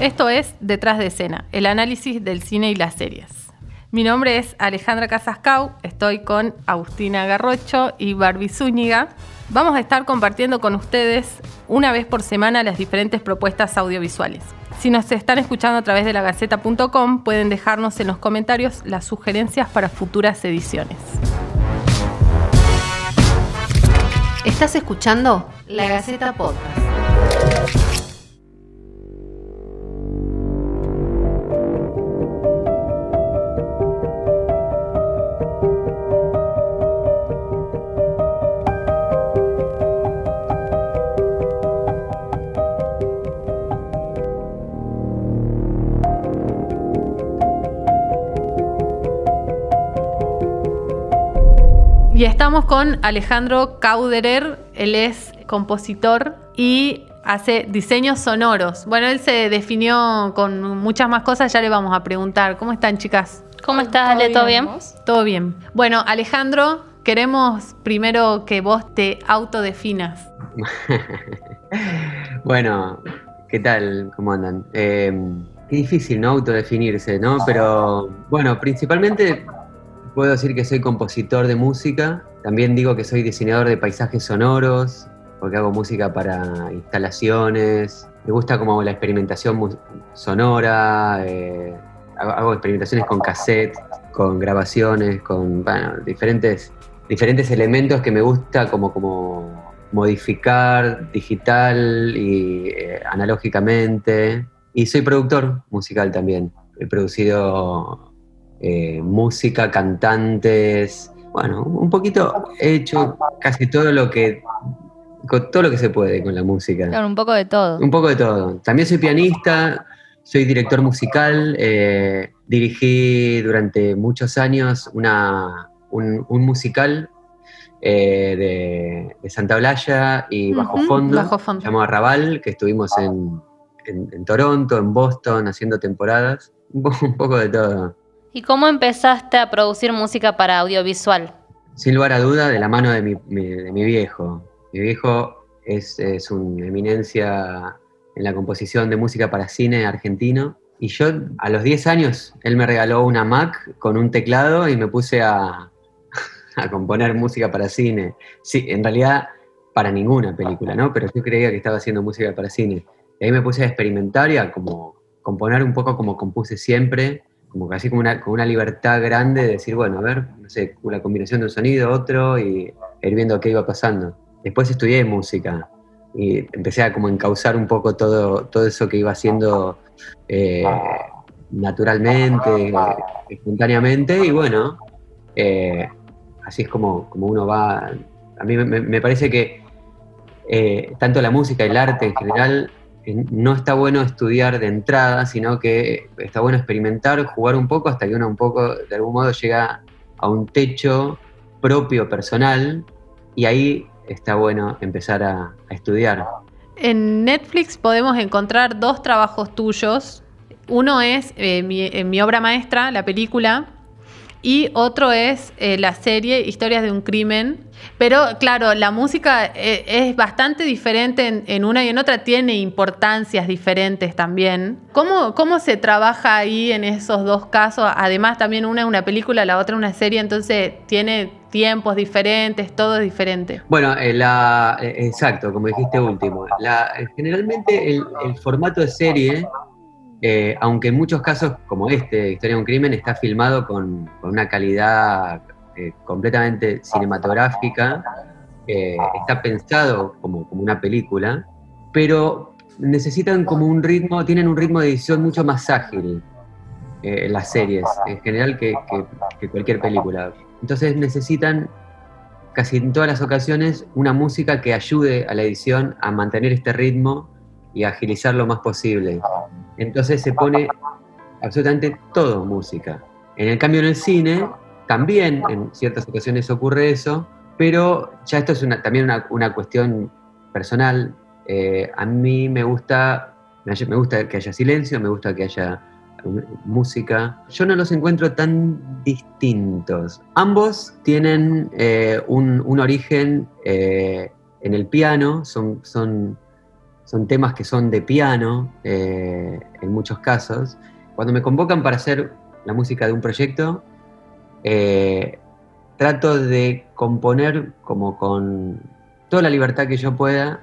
Esto es Detrás de escena, el análisis del cine y las series. Mi nombre es Alejandra Casascau, estoy con Agustina Garrocho y Barbie Zúñiga. Vamos a estar compartiendo con ustedes una vez por semana las diferentes propuestas audiovisuales. Si nos están escuchando a través de la gaceta.com, pueden dejarnos en los comentarios las sugerencias para futuras ediciones. Estás escuchando La Gaceta Podcast. Y estamos con Alejandro Cauderer, él es compositor y hace diseños sonoros. Bueno, él se definió con muchas más cosas, ya le vamos a preguntar. ¿Cómo están, chicas? ¿Cómo estás, Ale? ¿Todo bien? Todo bien. Bueno, Alejandro, queremos primero que vos te autodefinas. bueno, ¿qué tal? ¿Cómo andan? Eh, qué difícil, ¿no? Autodefinirse, ¿no? Pero bueno, principalmente puedo decir que soy compositor de música. También digo que soy diseñador de paisajes sonoros, porque hago música para instalaciones. Me gusta como la experimentación sonora. Eh, hago experimentaciones con cassette, con grabaciones, con diferentes, diferentes elementos que me gusta como, como modificar digital y eh, analógicamente. Y soy productor musical también. He producido eh, música, cantantes, bueno, un poquito he hecho casi todo lo que todo lo que se puede con la música. Claro, un poco de todo. Un poco de todo. También soy pianista, soy director musical, eh, dirigí durante muchos años una, un, musical eh, de, Santa Blaya y Bajo Fondo, Bajo Fondo. llamado Arrabal, que estuvimos en, en, Toronto, en Boston, haciendo temporadas. un poco de todo. ¿Y cómo empezaste a producir música para audiovisual? Sin lugar a duda, de la mano de mi, viejo. Mi viejo es, una eminencia en la composición de música para cine argentino. Y yo a los 10 años, él me regaló una Mac con un teclado y me puse a, a componer música para cine. Sí, en realidad para ninguna película, ¿no? Pero yo creía que estaba haciendo música para cine. Y ahí me puse a experimentar y a como componer un poco como compuse siempre, como casi con una, con una libertad grande de decir, bueno, a ver, no sé, una combinación de un sonido, otro, y ir viendo qué iba pasando. Después estudié música y empecé a como encauzar un poco todo, todo eso que iba haciendo eh, naturalmente, espontáneamente, y bueno, eh, así es como, como uno va. A mí me, parece que eh, tanto la música y el arte en general no está bueno estudiar de entrada, sino que está bueno experimentar, jugar un poco hasta que uno un poco, de algún modo, llega a un techo propio, personal, y ahí está bueno empezar a, estudiar. En Netflix podemos encontrar dos trabajos tuyos. Uno es eh, mi obra maestra, la película, y otro es eh, la serie Historias de un crimen. Pero claro, la música eh, es, bastante diferente en, una y en otra, tiene importancias diferentes también. ¿Cómo, ¿Cómo se trabaja ahí en esos dos casos? Además, también una es una película, la otra una serie, entonces tiene tiempos diferentes, todo es diferente. Bueno, eh, la, exacto, como dijiste último. La, generalmente el formato de serie eh, aunque en muchos casos, como este, Historia de un Crimen, está filmado con, una calidad eh, completamente cinematográfica, eh, está pensado como, una película, pero necesitan como un ritmo, tienen un ritmo de edición mucho más ágil las series, en general, que, cualquier película. Entonces necesitan casi en todas las ocasiones una música que ayude a la edición a mantener este ritmo y agilizar lo más posible. Entonces se pone absolutamente todo música. En el cambio en el cine, también en ciertas ocasiones ocurre eso, pero ya esto es una, también una, cuestión personal. Eh, a mí me gusta, me gusta que haya silencio, me gusta que haya música. Yo no los encuentro tan distintos. Ambos tienen eh, un, origen eh, en el piano, son, son son temas que son de piano eh, en muchos casos. Cuando me convocan para hacer la música de un proyecto, eh, trato de componer como con toda la libertad que yo pueda,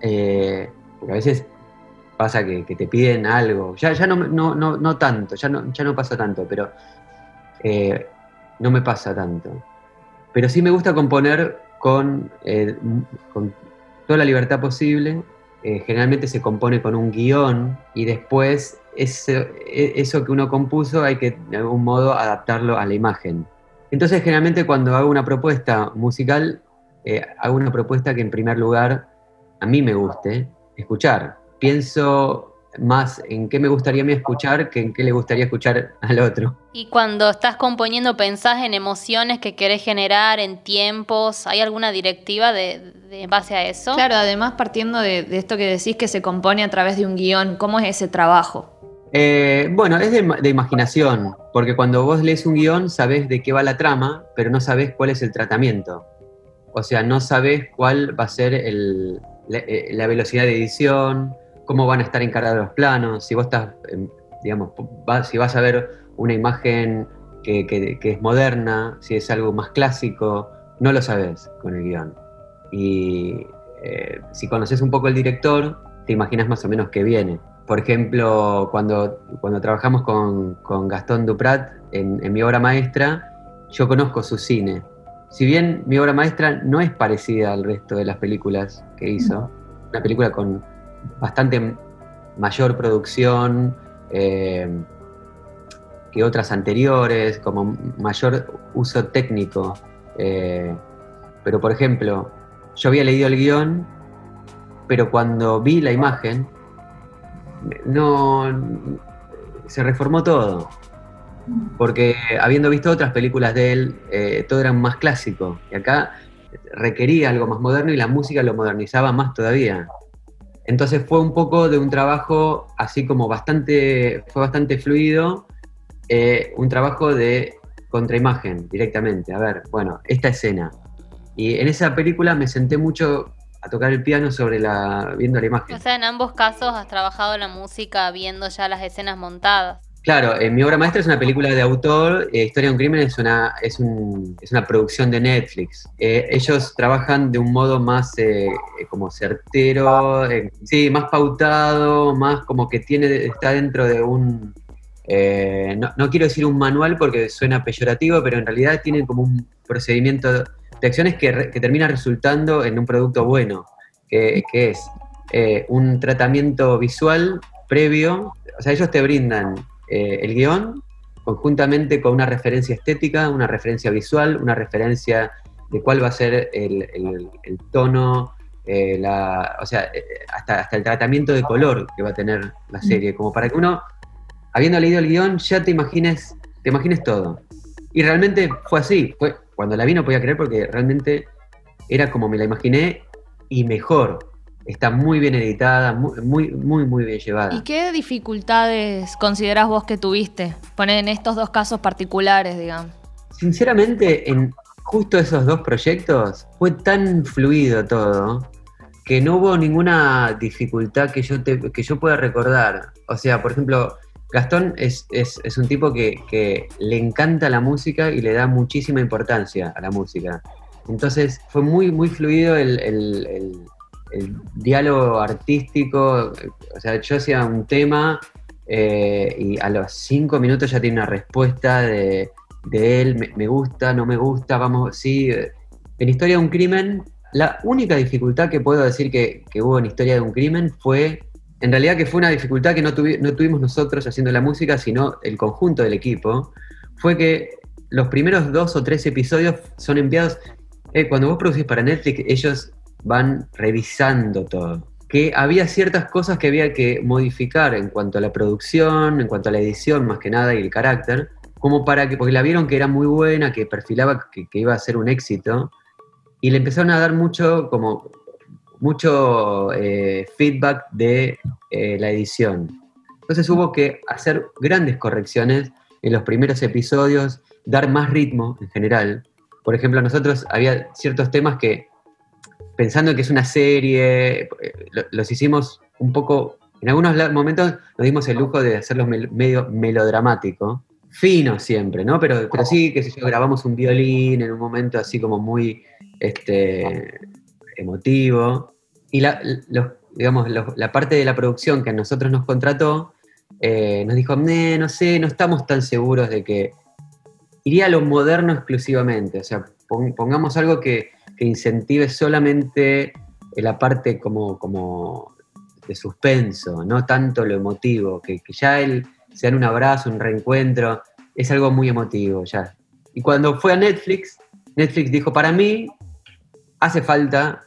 eh, porque a veces pasa que, te piden algo, ya, ya no, no, no, tanto, ya no, ya no pasa tanto, pero eh, no me pasa tanto. Pero sí me gusta componer con, con toda la libertad posible. Generalmente se compone con un guion y después eso, e, eso que uno compuso hay que de algún modo adaptarlo a la imagen. Entonces, generalmente cuando hago una propuesta musical, eh, hago una propuesta que en primer lugar a mí me guste escuchar. Pienso más en qué me gustaría a mí escuchar que en qué le gustaría escuchar al otro. Y cuando estás componiendo, ¿pensás en emociones que querés generar, en tiempos? ¿Hay alguna directiva de, base a eso? Claro, además partiendo de, de, esto que decís que se compone a través de un guion, ¿cómo es ese trabajo? Eh, bueno, es de, imaginación, porque cuando vos lees un guion sabés de qué va la trama, pero no sabés cuál es el tratamiento. O sea, no sabés cuál va a ser eh, la, velocidad de edición, cómo van a estar encarados los planos, si vos estás, em, digamos, si vas a ver una imagen que, es moderna, si es algo más clásico, no lo sabés con el guion. Y eh, si conoces un poco el director, te imaginas más o menos qué viene. Por ejemplo, cuando, cuando trabajamos con, Gastón Duprat en, mi obra maestra, yo conozco su cine. Si bien mi obra maestra no es parecida al resto de las películas que hizo, una película con bastante mayor producción eh, que otras anteriores, como mayor uso técnico. Eh, pero por ejemplo, yo había leído el guion, pero cuando vi la imagen, no se reformó todo. Porque habiendo visto otras películas de él, eh, todo era más clásico. Y acá requería algo más moderno y la música lo modernizaba más todavía. Entonces fue un poco de un trabajo así como bastante, fue bastante fluido, eh, un trabajo de contraimagen directamente. A ver, bueno, esta escena. Y en esa película me senté mucho a tocar el piano sobre la viendo la imagen. O sea, en ambos casos has trabajado la música viendo ya las escenas montadas. Claro, en mi obra maestra es una película de autor, eh, Historia de un crimen es una, es, un, es una producción de Netflix. Eh, ellos trabajan de un modo más eh, como certero, sí, más pautado, más como que tiene, está dentro de un, no, no, quiero decir un manual porque suena peyorativo, pero en realidad tienen como un procedimiento de acciones que, termina resultando en un producto bueno, que, es eh, un tratamiento visual previo, o sea, ellos te brindan eh, el guion conjuntamente con una referencia estética, una referencia visual, una referencia de cuál va a ser el, tono, eh, o sea, hasta, hasta el tratamiento de color que va a tener la mm. serie, como para que uno, habiendo leído el guion, ya te imagines, te imagines todo. Y realmente fue así, fue, cuando la vi no podía creer porque realmente era como me la imaginé y mejor. Está muy bien editada, muy, muy, muy bien llevada. ¿Y qué dificultades consideras vos que tuviste? Poner en estos dos casos particulares, digamos. Sinceramente, en justo esos dos proyectos fue tan fluido todo que no hubo ninguna dificultad que yo, que yo pueda recordar. O sea, por ejemplo, Gastón es, un tipo que, le encanta la música y le da muchísima importancia a la música. Entonces fue muy, muy fluido el, diálogo artístico. O sea, yo hacía un tema eh, y a los cinco minutos ya tiene una respuesta de, él, me, gusta, no me gusta, vamos, sí. En Historia de un Crimen, la única dificultad que puedo decir que, que hubo en Historia de un Crimen fue en realidad que fue una dificultad que no, tuvimos nosotros haciendo la música, sino el conjunto del equipo, fue que los primeros dos o tres episodios son enviados, eh, cuando vos producís para Netflix, ellos van revisando todo. Que había ciertas cosas que había que modificar en cuanto a la producción, en cuanto a la edición más que nada y el carácter, como para que, porque la vieron que era muy buena, que perfilaba que, iba a ser un éxito, y le empezaron a dar mucho como mucho eh, feedback de eh, la edición. Entonces hubo que hacer grandes correcciones en los primeros episodios, dar más ritmo en general. Por ejemplo, nosotros había ciertos temas que pensando que es una serie, eh, lo- los hicimos un poco, en algunos momentos nos dimos el lujo de hacerlos medio melodramático, fino siempre, ¿no? Pero, pero sí, qué sé grabamos un violín en un momento así como muy este, emotivo. Y la, digamos, la parte de la producción que a nosotros nos contrató, eh, nos dijo, "Nee, no sé, no estamos tan seguros de que iría a lo moderno exclusivamente, o sea, pon- pongamos algo que, que incentive solamente la parte como, como de suspenso, no tanto lo emotivo, que, que ya él se dan un abrazo, un reencuentro, es algo muy emotivo ya. Y cuando fue a Netflix, Netflix dijo, para mí hace falta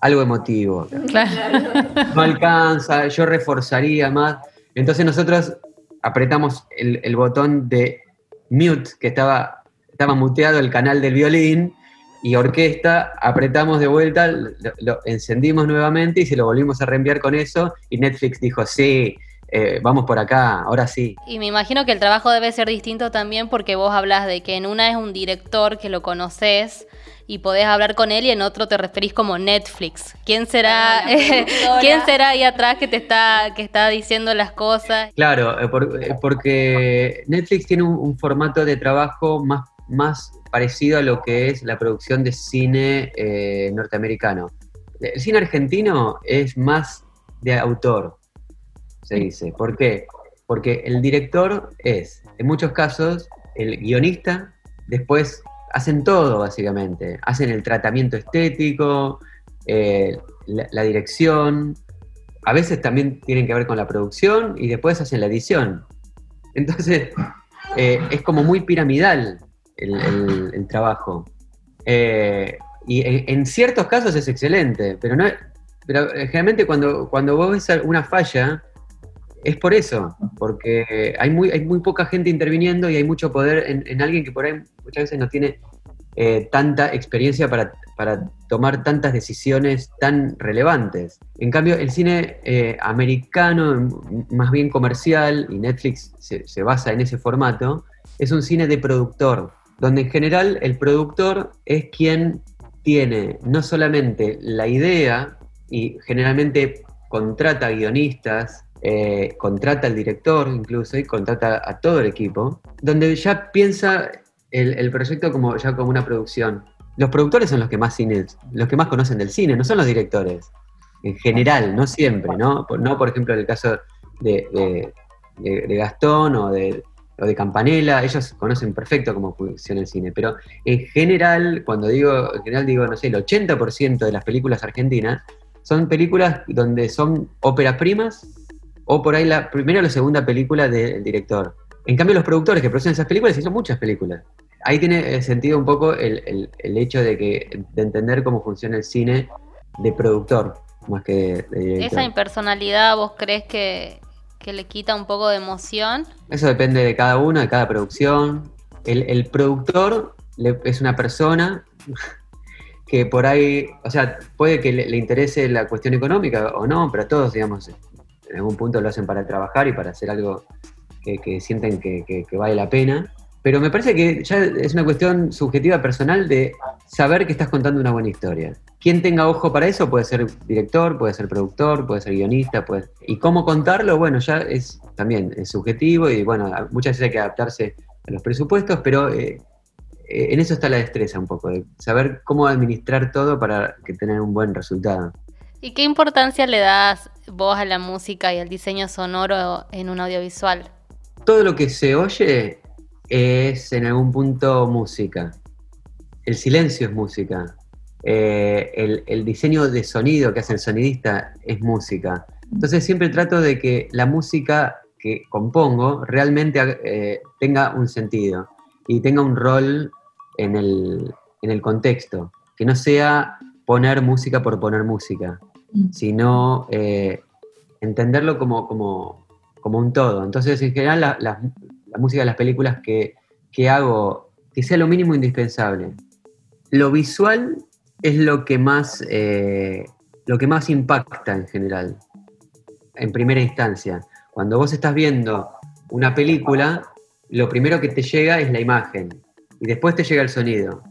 algo emotivo. No alcanza, yo reforzaría más. Entonces nosotros apretamos el, el botón de mute, que estaba, estaba muteado el canal del violín, y orquesta, apretamos de vuelta, lo, lo encendimos nuevamente y se lo volvimos a reenviar con eso, y Netflix dijo, sí, eh, vamos por acá, ahora sí. Y me imagino que el trabajo debe ser distinto también porque vos hablas de que en una es un director que lo conoces y podés hablar con él y en otro te referís como Netflix. ¿Quién será, ¿quién será ahí atrás que te está, que está diciendo las cosas? Claro, eh, eh, porque Netflix tiene un, un formato de trabajo más, más parecido a lo que es la producción de cine eh, norteamericano. El cine argentino es más de autor, se dice. ¿Por qué? Porque el director es, en muchos casos, el guionista, después hacen todo básicamente. Hacen el tratamiento estético, eh, la, la dirección, a veces también tienen que ver con la producción y después hacen la edición. Entonces, eh, es como muy piramidal el, el- el trabajo. Eh, y en, ciertos casos es excelente, pero no pero eh, generalmente cuando, cuando vos ves una falla, es por eso, porque hay muy, hay muy poca gente interviniendo y hay mucho poder en, en alguien que por ahí muchas veces no tiene eh, tanta experiencia para, para tomar tantas decisiones tan relevantes. En cambio, el cine eh, americano, más bien comercial, y Netflix se, se basa en ese formato, es un cine de productor, donde en general el productor es quien tiene no solamente la idea, y generalmente contrata guionistas, eh, contrata al director incluso, y contrata a todo el equipo, donde ya piensa el, proyecto como, ya como una producción. Los productores son los que más cine, los que más conocen del cine, no son los directores. En general, no siempre, ¿no? Por- No, por ejemplo, en el caso de- de Gastón o de, o de Campanella, ellos conocen perfecto cómo funciona el cine, pero en general, cuando digo, en general digo, no sé, el 80% de las películas argentinas son películas donde son óperas primas o por ahí la primera o la segunda película del director. En cambio, los productores que producen esas películas hicieron muchas películas. Ahí tiene eh, sentido un poco el, el- el hecho de, que, de entender cómo funciona el cine de productor, más que de, de director. ¿Esa impersonalidad vos crees que, que le quita un poco de emoción? Eso depende de cada uno, de cada producción. El, productor le- es una persona que por ahí, o sea, puede que le, interese la cuestión económica o no, pero todos, digamos, en algún punto lo hacen para trabajar y para hacer algo que, sienten que, que- que vale la pena. Pero me parece que ya es una cuestión subjetiva personal de saber que estás contando una buena historia. Quien tenga ojo para eso puede ser director, puede ser productor, puede ser guionista, puede... y cómo contarlo, bueno, ya es también es subjetivo y bueno, muchas veces hay que adaptarse a los presupuestos, pero eh, eh, en eso está la destreza un poco, de saber cómo administrar todo para que tener un buen resultado. ¿Y qué importancia le das vos a la música y al diseño sonoro en un audiovisual? Todo lo que se oye es en algún punto música. El silencio es música. Eh, el, el diseño de sonido que hace el sonidista es música. Entonces siempre trato de que la música que compongo realmente eh, tenga un sentido y tenga un rol en el, en el contexto. Que no sea poner música por poner música, sino eh, entenderlo como, como, como un todo. Entonces, en general, la, la- la música de las películas que, que hago, que sea lo mínimo indispensable. Lo visual es lo que más, eh, lo que más impacta en general, en primera instancia. Cuando vos estás viendo una película, lo primero que te llega es la imagen y después te llega el sonido.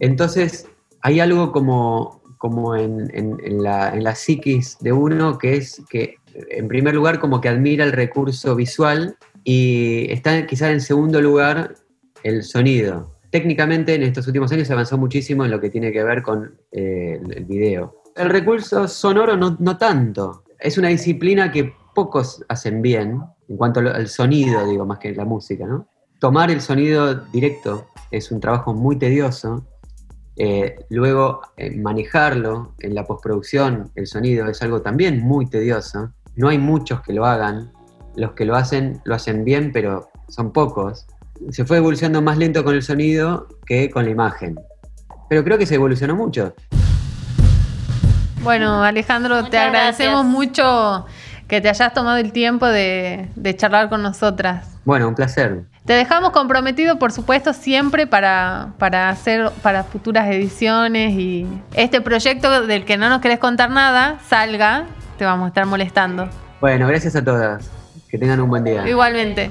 Entonces, hay algo como, como en, en- en la, en la psiquis de uno, que es que en primer lugar como que admira el recurso visual y está quizás en segundo lugar el sonido. Técnicamente en estos últimos años se avanzó muchísimo en lo que tiene que ver con eh, el, video. El recurso sonoro no, tanto. Es una disciplina que pocos hacen bien en cuanto al sonido, digo, más que la música, ¿no? Tomar el sonido directo es un trabajo muy tedioso. Eh, luego, eh, manejarlo en la postproducción, el sonido, es algo también muy tedioso. No hay muchos que lo hagan. Los que lo hacen, lo hacen bien, pero son pocos. Se fue evolucionando más lento con el sonido que con la imagen. Pero creo que se evolucionó mucho. Bueno, Alejandro, te agradecemos gracias. mucho que te hayas tomado el tiempo de, de charlar con nosotras. Bueno, un placer. Te dejamos comprometido, por supuesto, siempre para, para hacer para futuras ediciones y este proyecto del que no nos querés contar nada, salga, te vamos a estar molestando. Bueno, gracias a todas. Que tengan un buen día. Igualmente.